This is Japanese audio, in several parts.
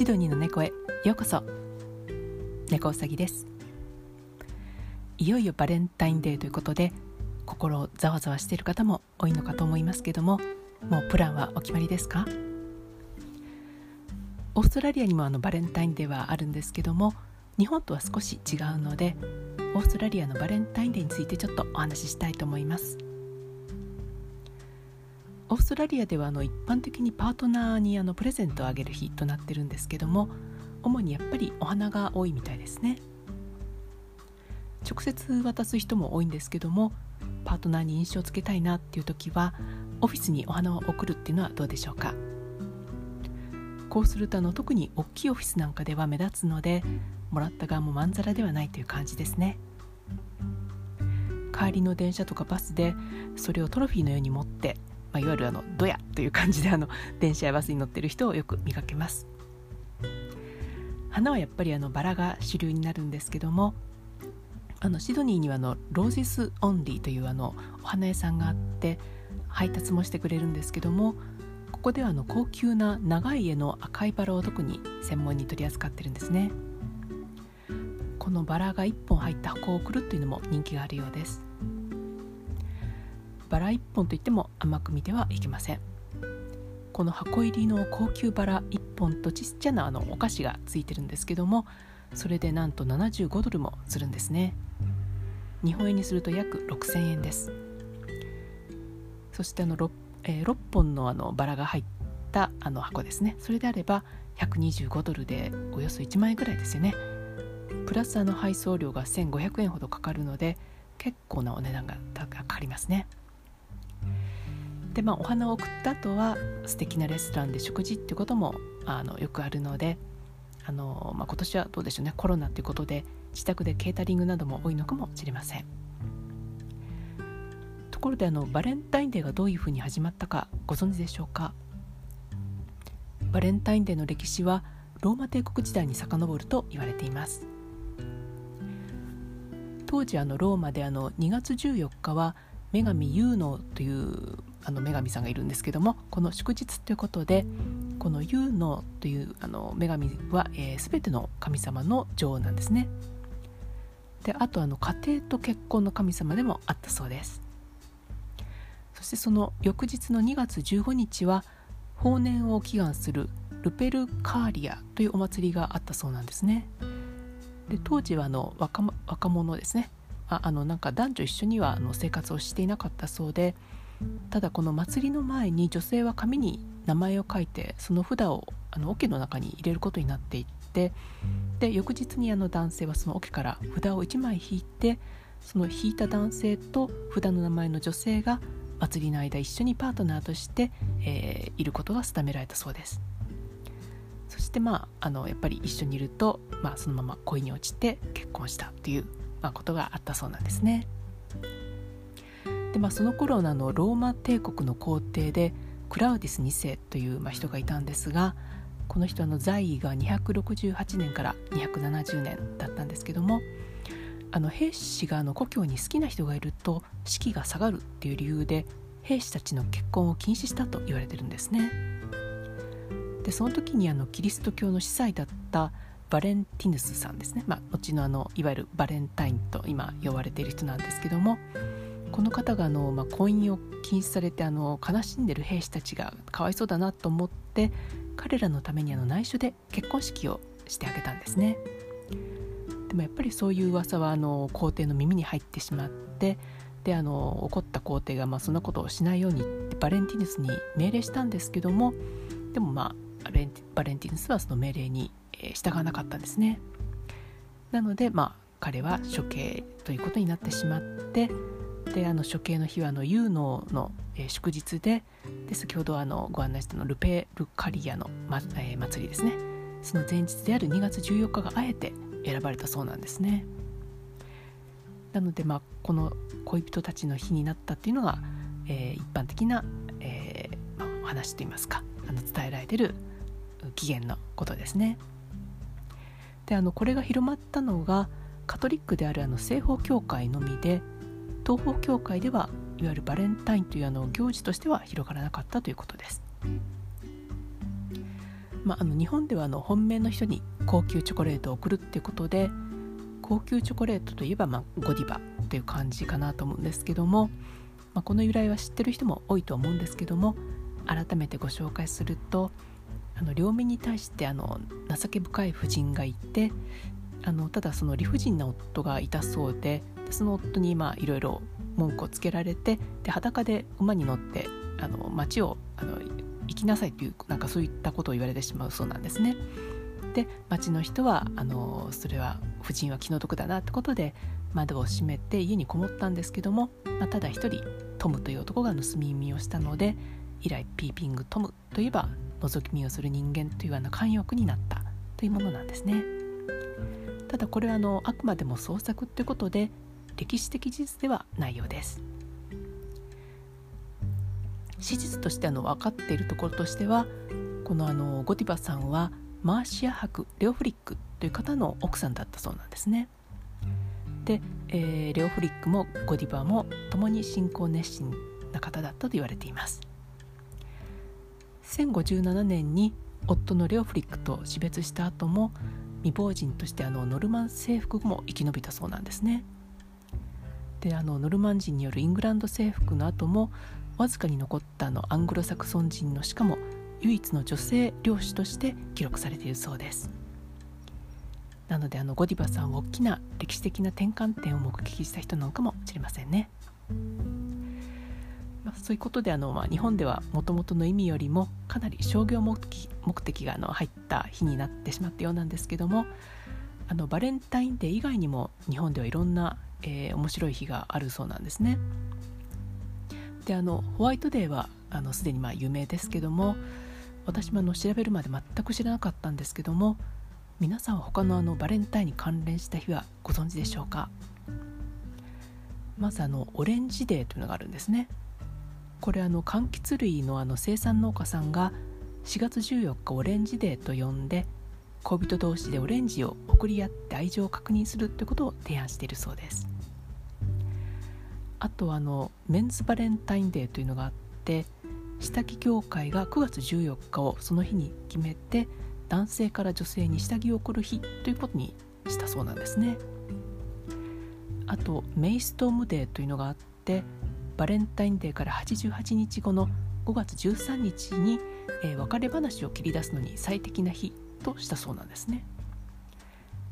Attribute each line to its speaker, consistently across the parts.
Speaker 1: シドニーの猫へようこそ。猫うさぎです。いよいよバレンタインデーということで心をざわざわしている方も多いのかと思いますけどももうプランはお決まりですか？オーストラリアにもあのバレンタインデーはあるんですけども日本とは少し違うのでオーストラリアのバレンタインデーについてちょっとお話ししたいと思います。オーストラリアではあの一般的にパートナーにあのプレゼントをあげる日となってるんですけども主にやっぱりお花が多いみたいですね。直接渡す人も多いんですけどもパートナーに印象をつけたいなっていう時はオフィスにお花を贈るっていうのはどうでしょうか。こうするとあの特に大きいオフィスなんかでは目立つのでもらった側もまんざらではないという感じですね。帰りの電車とかバスでそれをトロフィーのように持って、まあ、いわゆるあのドヤという感じであの電車やバスに乗ってる人をよく見かけます。花はやっぱりあのバラが主流になるんですけどもあのシドニーにはあのローゼスオンリーというあのお花屋さんがあって配達もしてくれるんですけどもここではあの高級な長い絵の赤いバラを特に専門に取り扱ってるんですね。このバラが1本入った箱を送るというのも人気があるようです。バラ1本といっても甘く見てはいけません。この箱入りの高級バラ1本とちっちゃなあのお菓子がついてるんですけどもそれでなんと75ドルもするんですね。日本円にすると約6000円です。そしてあの 6,、えー、6本のあのバラが入ったあの箱ですね。それであれば125ドルでおよそ1万円ぐらいですよね。プラスあの配送料が1500円ほどかかるので結構なお値段がかかりますね。でまあお花を送った後は素敵なレストランで食事っていうこともあのよくあるのであの、まあ、今年はどうでしょうねコロナということで自宅でケータリングなども多いのかもしれません。ところであのバレンタインデーがどういうふうに始まったかご存知でしょうか？バレンタインデーの歴史はローマ帝国時代に遡ると言われています。当時あのローマであの2月14日は女神ユーノというあの女神さんがいるんですけどもこの祝日ということでこのユーノというあの女神は、えー、全ての神様の女王なんですね。であとあの家庭と結婚の神様でもあったそうです。そしてその翌日の2月15日は法年を祈願するルペルカーリアというお祭りがあったそうなんですね。で当時はあの若若者ですね。ああのなんか男女一緒にはあの生活をしていなかったそうでただこの祭りの前に女性は紙に名前を書いてその札をあの桶の中に入れることになっていってで翌日にあの男性はその桶から札を1枚引いてその引いた男性と札の名前の女性が祭りの間一緒にパートナーとして、えー、いることが定められたそうですそしてまああのやっぱり一緒にいると、まあ、そのまま恋に落ちて結婚したという、まあ、ことがあったそうなんですね。でまあ、その頃のあのローマ帝国の皇帝でクラウディス2世という、まあ、人がいたんですがこの人の在位が268年から270年だったんですけどもあの兵士があの故郷に好きな人がいると士気が下がるっていう理由で兵士たちの結婚を禁止したと言われてるんですね。でその時にあのキリスト教の司祭だったバレンティヌスさんですね、まあ、後のあのいわゆるバレンタインと今呼ばれている人なんですけどもこの方があの、まあ、婚姻を禁止されてあの悲しんでる兵士たちがかわいそうだなと思って彼らのためにあの内緒で結婚式をしてあげたんですね。でもやっぱりそういう噂はあの皇帝の耳に入ってしまってであの怒った皇帝がまあそんなことをしないようにバレンティヌスに命令したんですけどもでもまあバレンティヌスはその命令に従わなかったんですね。なのでまあ彼は処刑ということになってしまってであの処刑の日はあのユーノの、えー、祝日でで先ほどあのご案内したのルペルカリアの、まえー、祭りですね。その前日である2月14日があえて選ばれたそうなんですね。なので、まあ、この恋人たちの日になったっていうのが、えー、一般的な、えまあ、話といいますかあの伝えられてる起源のことですね。であのこれが広まったのがカトリックであるあの西方教会のみで東方教会ではいわゆるバレンタインというあの行事としては広がらなかったということです。まあ、あの日本ではあの本命の人に高級チョコレートを送るっていうことで高級チョコレートといえば、まあ、ゴディバという感じかなと思うんですけども、まあ、この由来は知ってる人も多いと思うんですけども改めてご紹介するとあの両面に対してあの情け深い婦人がいてあのただその理不尽な夫がいたそうでその夫にいろいろ文句をつけられてで裸で馬に乗ってあの町をあの行きなさいというなんかそういったことを言われてしまうそうなんですね。で町の人はあのそれは夫人は気の毒だなってことで窓を閉めて家にこもったんですけども、まあ、ただ一人トムという男が盗み見をしたので以来ピーピングトムといえば覗き見をする人間というあの慣用句になったというものなんですねただこれはあのあくまでも創作ということで歴史的事実ではないようです。史実としてあの分かっているところとしてはこのあのゴディバさんはマーシア博レオフリックという方の奥さんだったそうなんですね。で、えー、レオフリックもゴディバも共に信仰熱心な方だったと言われています。1057年に夫のレオフリックと死別した後も未亡人としてあのノルマン征服も生き延びたそうなんですね。であのノルマン人によるイングランド征服の後もわずかに残ったあのアングロサクソン人のしかも唯一の女性領主として記録されているそうです。なのであのゴディバさんは大きな歴史的な転換点を目撃した人なのかもしれませんね、まあ、そういうことであの、まあ、日本ではもともとの意味よりもかなり商業目的目的があの入った日になってしまったようなんですけどもあのバレンタインデー以外にも日本ではいろんな、えー、面白い日があるそうなんですね。であのホワイトデーはあのすでにまあ有名ですけども私もあの調べるまで全く知らなかったんですけども皆さんは他のあのバレンタインに関連した日はご存知でしょうか？まずあのオレンジデーというのがあるんですね。これあの柑橘類のあの生産農家さんが4月14日オレンジデーと呼んで恋人同士でオレンジを送り合って愛情を確認するということを提案しているそうです。あとあのメンズバレンタインデーというのがあって下着業界が9月14日をその日に決めて男性から女性に下着を送る日ということにしたそうなんですね。あとメイストームデーというのがあってバレンタインデーから88日後の5月13日に、えー、別れ話を切り出すのに最適な日としたそうなんですね。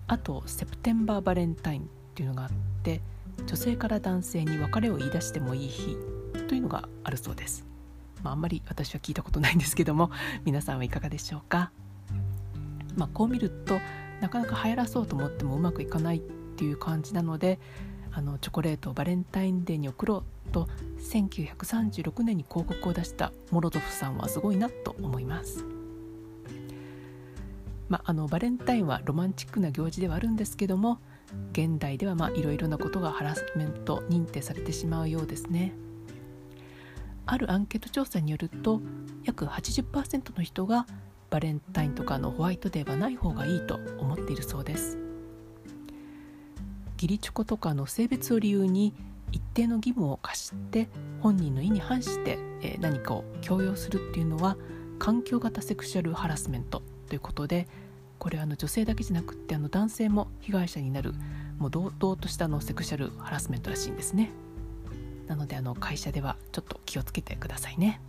Speaker 1: あとセプテンバーバレンタインっていうのがあって女性から男性に別れを言い出してもいい日というのがあるそうです、まあ、あんまり私は聞いたことないんですけども 皆さんはいかがでしょうか、まあ、こう見るとなかなか流行らそうと思ってもうまくいかないっていう感じなのであのチョコレートをバレンタインデーに送ろうと1936年に広告を出したモロゾフさんはすごいなと思います。まあ、あのバレンタインはロマンチックな行事ではあるんですけども現代ではいろいろなことがハラスメント認定されてしまうようですねあるアンケート調査によると約80%の人がバレンタインとかのホワイトデーはない方がいいと思っているそうです義理チョコとかの性別を理由に一定の義務を課して本人の意に反して何かを強要するっていうのは環境型セクシャルハラスメントということでこれはあの女性だけじゃなくってあの男性も被害者になるもう堂々としたのセクシャルハラスメントらしいんですね。なのであの会社ではちょっと気をつけてくださいね、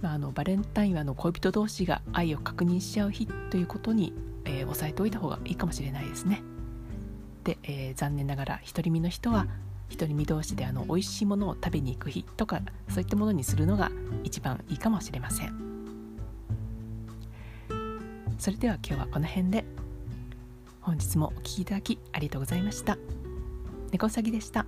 Speaker 1: まあ、あのバレンタインはあの恋人同士が愛を確認し合う日ということに、えー、押さえておいた方がいいかもしれないですね。で、えー、残念ながら独り身の人は独り身同士であの美味しいものを食べに行く日とかそういったものにするのが一番いいかもしれません。それでは今日はこの辺で。本日もお聴きいただきありがとうございました。猫うさぎでした。